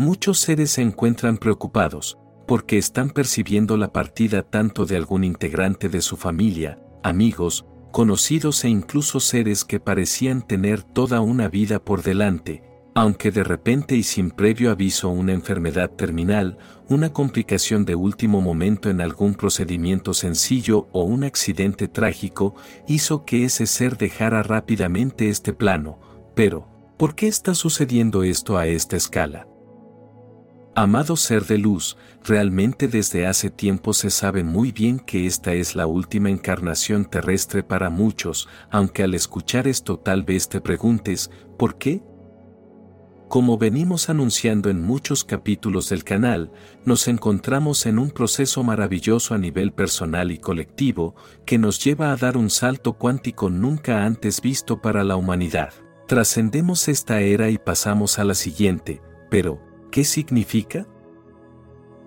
muchos seres se encuentran preocupados, porque están percibiendo la partida tanto de algún integrante de su familia, amigos, conocidos e incluso seres que parecían tener toda una vida por delante, aunque de repente y sin previo aviso una enfermedad terminal, una complicación de último momento en algún procedimiento sencillo o un accidente trágico hizo que ese ser dejara rápidamente este plano. Pero, ¿por qué está sucediendo esto a esta escala? Amado ser de luz, realmente desde hace tiempo se sabe muy bien que esta es la última encarnación terrestre para muchos, aunque al escuchar esto tal vez te preguntes, ¿por qué? Como venimos anunciando en muchos capítulos del canal, nos encontramos en un proceso maravilloso a nivel personal y colectivo que nos lleva a dar un salto cuántico nunca antes visto para la humanidad. Trascendemos esta era y pasamos a la siguiente, pero, ¿Qué significa?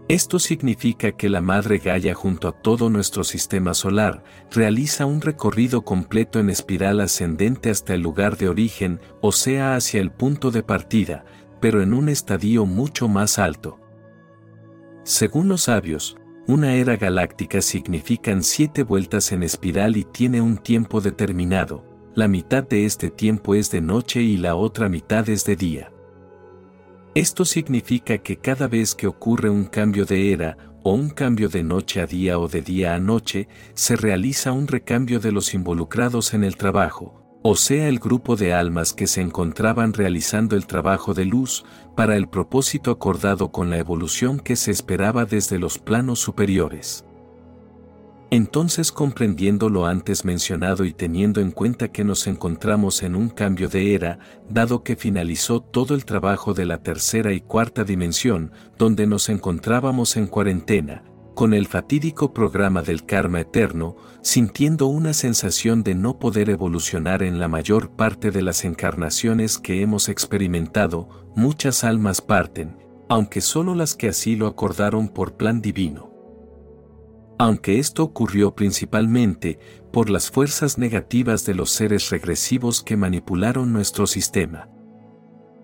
Esto significa que la Madre Gaia junto a todo nuestro sistema solar realiza un recorrido completo en espiral ascendente hasta el lugar de origen, o sea hacia el punto de partida, pero en un estadio mucho más alto. Según los sabios, una era galáctica significan siete vueltas en espiral y tiene un tiempo determinado, la mitad de este tiempo es de noche y la otra mitad es de día. Esto significa que cada vez que ocurre un cambio de era, o un cambio de noche a día o de día a noche, se realiza un recambio de los involucrados en el trabajo, o sea el grupo de almas que se encontraban realizando el trabajo de luz, para el propósito acordado con la evolución que se esperaba desde los planos superiores. Entonces comprendiendo lo antes mencionado y teniendo en cuenta que nos encontramos en un cambio de era, dado que finalizó todo el trabajo de la tercera y cuarta dimensión, donde nos encontrábamos en cuarentena, con el fatídico programa del karma eterno, sintiendo una sensación de no poder evolucionar en la mayor parte de las encarnaciones que hemos experimentado, muchas almas parten, aunque solo las que así lo acordaron por plan divino aunque esto ocurrió principalmente por las fuerzas negativas de los seres regresivos que manipularon nuestro sistema.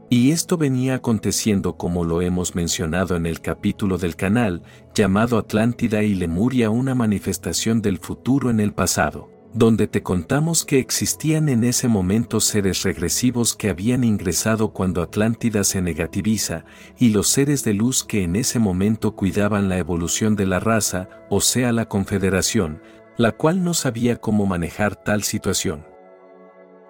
Y esto venía aconteciendo como lo hemos mencionado en el capítulo del canal, llamado Atlántida y Lemuria una manifestación del futuro en el pasado donde te contamos que existían en ese momento seres regresivos que habían ingresado cuando Atlántida se negativiza, y los seres de luz que en ese momento cuidaban la evolución de la raza, o sea la Confederación, la cual no sabía cómo manejar tal situación.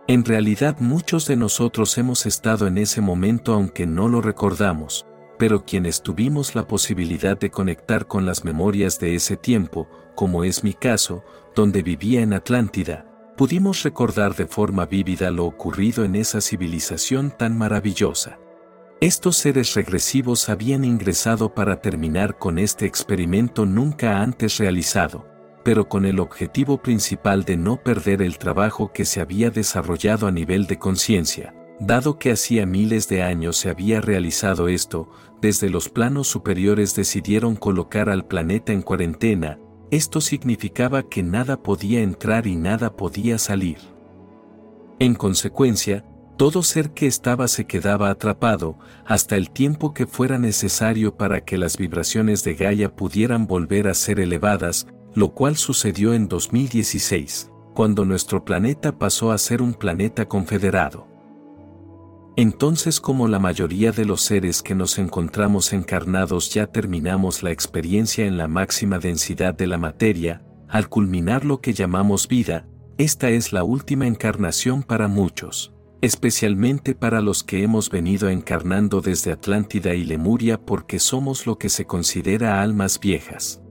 En realidad muchos de nosotros hemos estado en ese momento aunque no lo recordamos, pero quienes tuvimos la posibilidad de conectar con las memorias de ese tiempo, como es mi caso, donde vivía en Atlántida, pudimos recordar de forma vívida lo ocurrido en esa civilización tan maravillosa. Estos seres regresivos habían ingresado para terminar con este experimento nunca antes realizado, pero con el objetivo principal de no perder el trabajo que se había desarrollado a nivel de conciencia. Dado que hacía miles de años se había realizado esto, desde los planos superiores decidieron colocar al planeta en cuarentena, esto significaba que nada podía entrar y nada podía salir. En consecuencia, todo ser que estaba se quedaba atrapado hasta el tiempo que fuera necesario para que las vibraciones de Gaia pudieran volver a ser elevadas, lo cual sucedió en 2016, cuando nuestro planeta pasó a ser un planeta confederado. Entonces como la mayoría de los seres que nos encontramos encarnados ya terminamos la experiencia en la máxima densidad de la materia, al culminar lo que llamamos vida, esta es la última encarnación para muchos, especialmente para los que hemos venido encarnando desde Atlántida y Lemuria porque somos lo que se considera almas viejas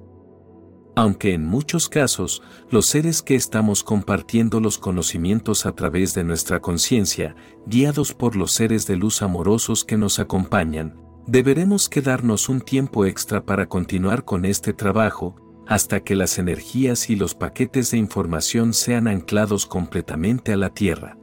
aunque en muchos casos, los seres que estamos compartiendo los conocimientos a través de nuestra conciencia, guiados por los seres de luz amorosos que nos acompañan, deberemos quedarnos un tiempo extra para continuar con este trabajo, hasta que las energías y los paquetes de información sean anclados completamente a la Tierra.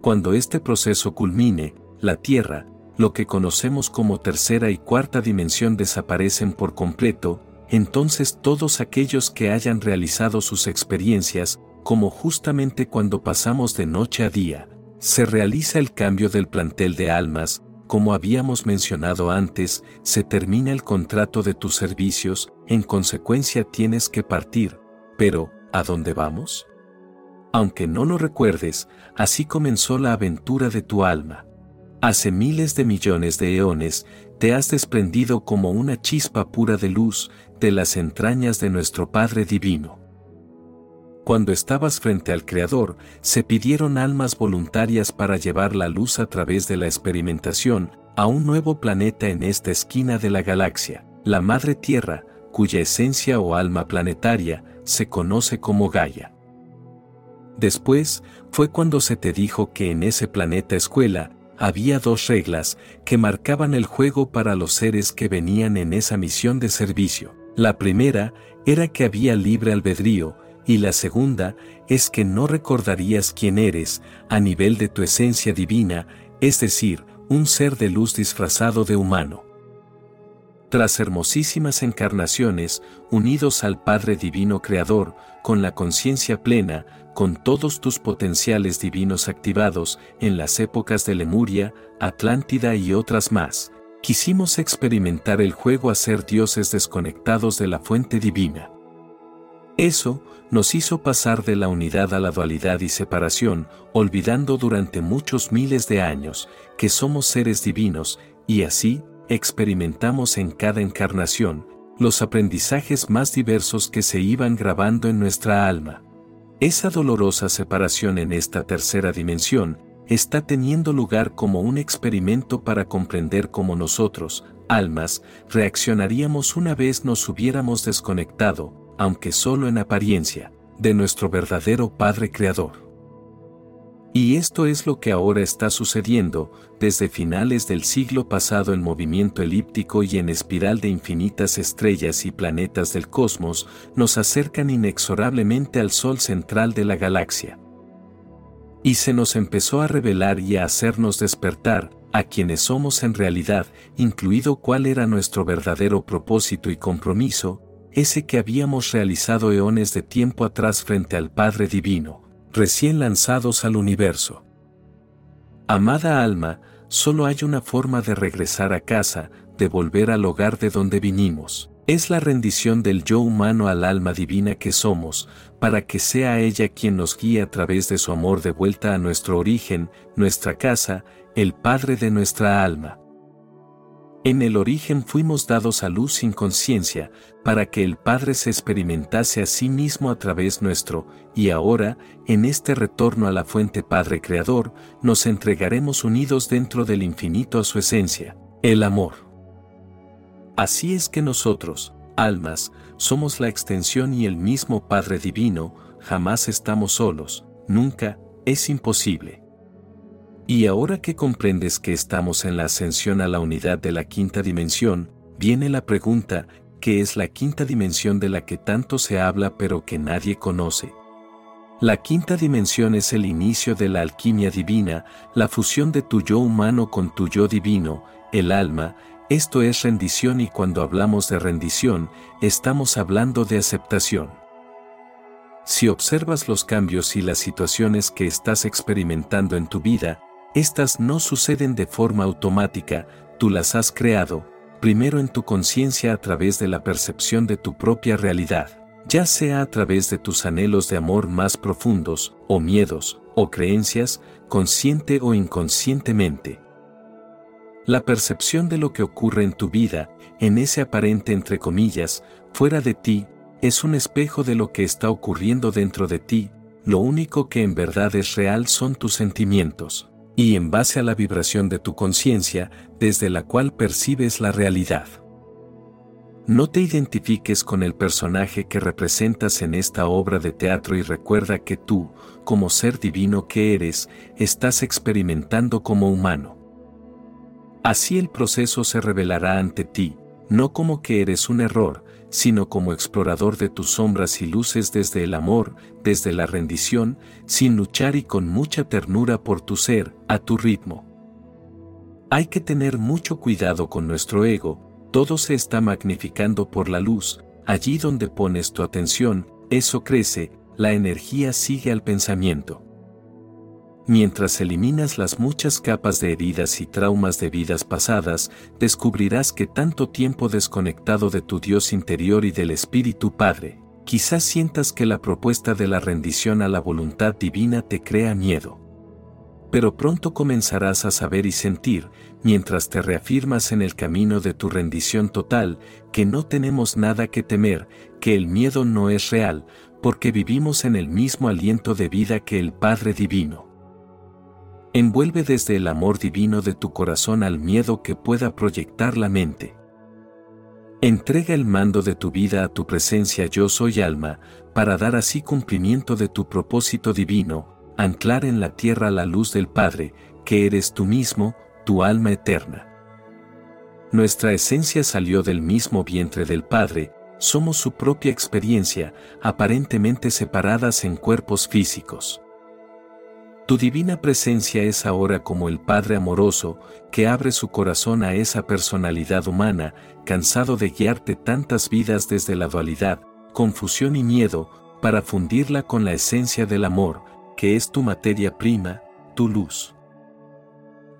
Cuando este proceso culmine, la Tierra, lo que conocemos como tercera y cuarta dimensión desaparecen por completo, entonces todos aquellos que hayan realizado sus experiencias, como justamente cuando pasamos de noche a día, se realiza el cambio del plantel de almas, como habíamos mencionado antes, se termina el contrato de tus servicios, en consecuencia tienes que partir. Pero, ¿a dónde vamos? Aunque no lo recuerdes, así comenzó la aventura de tu alma. Hace miles de millones de eones, te has desprendido como una chispa pura de luz de las entrañas de nuestro Padre Divino. Cuando estabas frente al Creador, se pidieron almas voluntarias para llevar la luz a través de la experimentación a un nuevo planeta en esta esquina de la galaxia, la Madre Tierra, cuya esencia o alma planetaria se conoce como Gaia. Después, fue cuando se te dijo que en ese planeta escuela había dos reglas que marcaban el juego para los seres que venían en esa misión de servicio. La primera era que había libre albedrío, y la segunda es que no recordarías quién eres a nivel de tu esencia divina, es decir, un ser de luz disfrazado de humano. Tras hermosísimas encarnaciones, unidos al Padre Divino Creador, con la conciencia plena, con todos tus potenciales divinos activados en las épocas de Lemuria, Atlántida y otras más, quisimos experimentar el juego a ser dioses desconectados de la fuente divina. Eso nos hizo pasar de la unidad a la dualidad y separación, olvidando durante muchos miles de años que somos seres divinos, y así experimentamos en cada encarnación los aprendizajes más diversos que se iban grabando en nuestra alma. Esa dolorosa separación en esta tercera dimensión está teniendo lugar como un experimento para comprender cómo nosotros, almas, reaccionaríamos una vez nos hubiéramos desconectado, aunque solo en apariencia, de nuestro verdadero Padre Creador. Y esto es lo que ahora está sucediendo, desde finales del siglo pasado en movimiento elíptico y en espiral de infinitas estrellas y planetas del cosmos, nos acercan inexorablemente al Sol central de la galaxia. Y se nos empezó a revelar y a hacernos despertar, a quienes somos en realidad, incluido cuál era nuestro verdadero propósito y compromiso, ese que habíamos realizado eones de tiempo atrás frente al Padre Divino, recién lanzados al universo. Amada alma, solo hay una forma de regresar a casa, de volver al hogar de donde vinimos. Es la rendición del yo humano al alma divina que somos, para que sea ella quien nos guíe a través de su amor de vuelta a nuestro origen, nuestra casa, el Padre de nuestra alma. En el origen fuimos dados a luz sin conciencia, para que el Padre se experimentase a sí mismo a través nuestro, y ahora, en este retorno a la fuente Padre Creador, nos entregaremos unidos dentro del infinito a su esencia, el amor. Así es que nosotros, almas, somos la extensión y el mismo Padre Divino, jamás estamos solos, nunca, es imposible. Y ahora que comprendes que estamos en la ascensión a la unidad de la quinta dimensión, viene la pregunta, ¿qué es la quinta dimensión de la que tanto se habla pero que nadie conoce? La quinta dimensión es el inicio de la alquimia divina, la fusión de tu yo humano con tu yo divino, el alma, esto es rendición y cuando hablamos de rendición, estamos hablando de aceptación. Si observas los cambios y las situaciones que estás experimentando en tu vida, estas no suceden de forma automática, tú las has creado, primero en tu conciencia a través de la percepción de tu propia realidad, ya sea a través de tus anhelos de amor más profundos, o miedos, o creencias, consciente o inconscientemente. La percepción de lo que ocurre en tu vida, en ese aparente entre comillas, fuera de ti, es un espejo de lo que está ocurriendo dentro de ti, lo único que en verdad es real son tus sentimientos y en base a la vibración de tu conciencia, desde la cual percibes la realidad. No te identifiques con el personaje que representas en esta obra de teatro y recuerda que tú, como ser divino que eres, estás experimentando como humano. Así el proceso se revelará ante ti, no como que eres un error, sino como explorador de tus sombras y luces desde el amor, desde la rendición, sin luchar y con mucha ternura por tu ser, a tu ritmo. Hay que tener mucho cuidado con nuestro ego, todo se está magnificando por la luz, allí donde pones tu atención, eso crece, la energía sigue al pensamiento. Mientras eliminas las muchas capas de heridas y traumas de vidas pasadas, descubrirás que tanto tiempo desconectado de tu Dios interior y del Espíritu Padre, quizás sientas que la propuesta de la rendición a la voluntad divina te crea miedo. Pero pronto comenzarás a saber y sentir, mientras te reafirmas en el camino de tu rendición total, que no tenemos nada que temer, que el miedo no es real, porque vivimos en el mismo aliento de vida que el Padre Divino. Envuelve desde el amor divino de tu corazón al miedo que pueda proyectar la mente. Entrega el mando de tu vida a tu presencia yo soy alma, para dar así cumplimiento de tu propósito divino, anclar en la tierra la luz del Padre, que eres tú mismo, tu alma eterna. Nuestra esencia salió del mismo vientre del Padre, somos su propia experiencia, aparentemente separadas en cuerpos físicos. Tu divina presencia es ahora como el Padre amoroso, que abre su corazón a esa personalidad humana, cansado de guiarte tantas vidas desde la dualidad, confusión y miedo, para fundirla con la esencia del amor, que es tu materia prima, tu luz.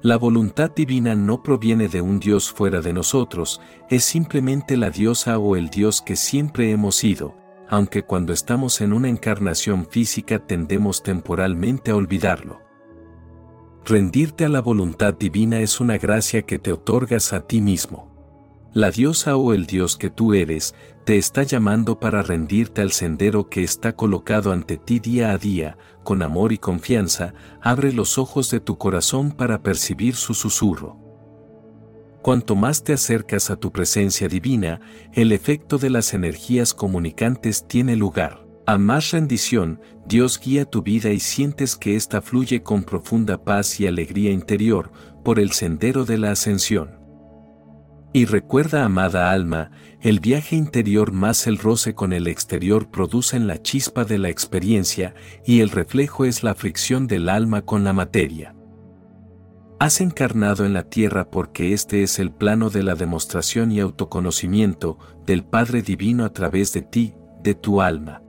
La voluntad divina no proviene de un Dios fuera de nosotros, es simplemente la diosa o el Dios que siempre hemos sido, aunque cuando estamos en una encarnación física tendemos temporalmente a olvidarlo. Rendirte a la voluntad divina es una gracia que te otorgas a ti mismo. La diosa o el dios que tú eres te está llamando para rendirte al sendero que está colocado ante ti día a día, con amor y confianza, abre los ojos de tu corazón para percibir su susurro. Cuanto más te acercas a tu presencia divina, el efecto de las energías comunicantes tiene lugar. A más rendición, Dios guía tu vida y sientes que ésta fluye con profunda paz y alegría interior por el sendero de la ascensión. Y recuerda, amada alma, el viaje interior más el roce con el exterior producen la chispa de la experiencia y el reflejo es la fricción del alma con la materia. Has encarnado en la tierra porque este es el plano de la demostración y autoconocimiento del Padre Divino a través de ti, de tu alma.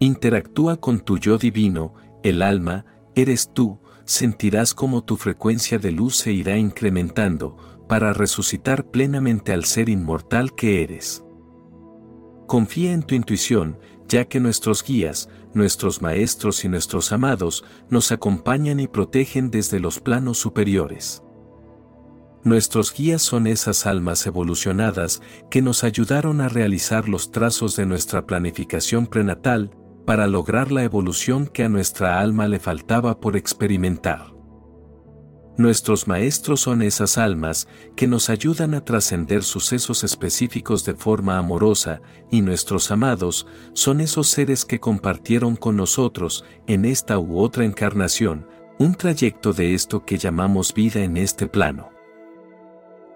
Interactúa con tu yo divino, el alma, eres tú, sentirás como tu frecuencia de luz se irá incrementando, para resucitar plenamente al ser inmortal que eres. Confía en tu intuición, ya que nuestros guías, nuestros maestros y nuestros amados nos acompañan y protegen desde los planos superiores. Nuestros guías son esas almas evolucionadas que nos ayudaron a realizar los trazos de nuestra planificación prenatal para lograr la evolución que a nuestra alma le faltaba por experimentar. Nuestros maestros son esas almas que nos ayudan a trascender sucesos específicos de forma amorosa, y nuestros amados son esos seres que compartieron con nosotros, en esta u otra encarnación, un trayecto de esto que llamamos vida en este plano.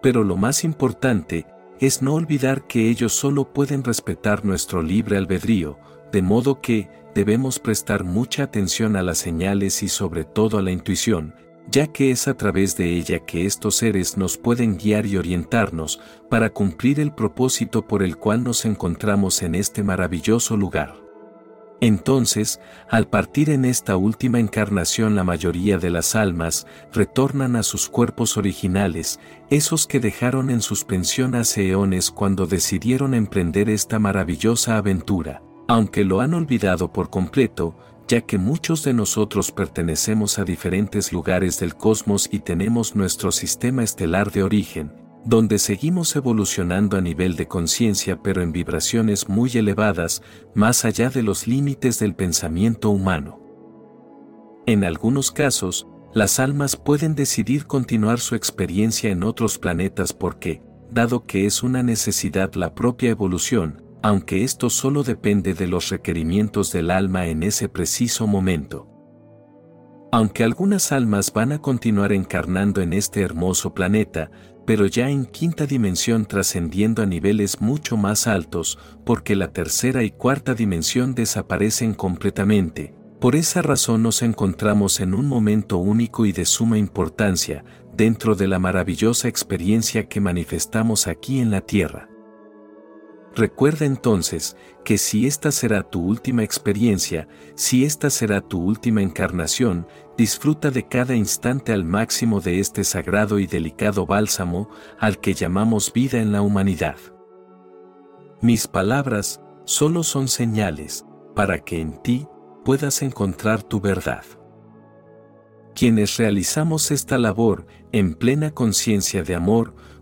Pero lo más importante es no olvidar que ellos solo pueden respetar nuestro libre albedrío, de modo que debemos prestar mucha atención a las señales y sobre todo a la intuición, ya que es a través de ella que estos seres nos pueden guiar y orientarnos para cumplir el propósito por el cual nos encontramos en este maravilloso lugar. Entonces, al partir en esta última encarnación la mayoría de las almas retornan a sus cuerpos originales, esos que dejaron en suspensión hace eones cuando decidieron emprender esta maravillosa aventura. Aunque lo han olvidado por completo, ya que muchos de nosotros pertenecemos a diferentes lugares del cosmos y tenemos nuestro sistema estelar de origen, donde seguimos evolucionando a nivel de conciencia pero en vibraciones muy elevadas, más allá de los límites del pensamiento humano. En algunos casos, las almas pueden decidir continuar su experiencia en otros planetas porque, dado que es una necesidad la propia evolución, aunque esto solo depende de los requerimientos del alma en ese preciso momento. Aunque algunas almas van a continuar encarnando en este hermoso planeta, pero ya en quinta dimensión trascendiendo a niveles mucho más altos, porque la tercera y cuarta dimensión desaparecen completamente. Por esa razón nos encontramos en un momento único y de suma importancia, dentro de la maravillosa experiencia que manifestamos aquí en la Tierra. Recuerda entonces que si esta será tu última experiencia, si esta será tu última encarnación, disfruta de cada instante al máximo de este sagrado y delicado bálsamo al que llamamos vida en la humanidad. Mis palabras solo son señales para que en ti puedas encontrar tu verdad. Quienes realizamos esta labor en plena conciencia de amor,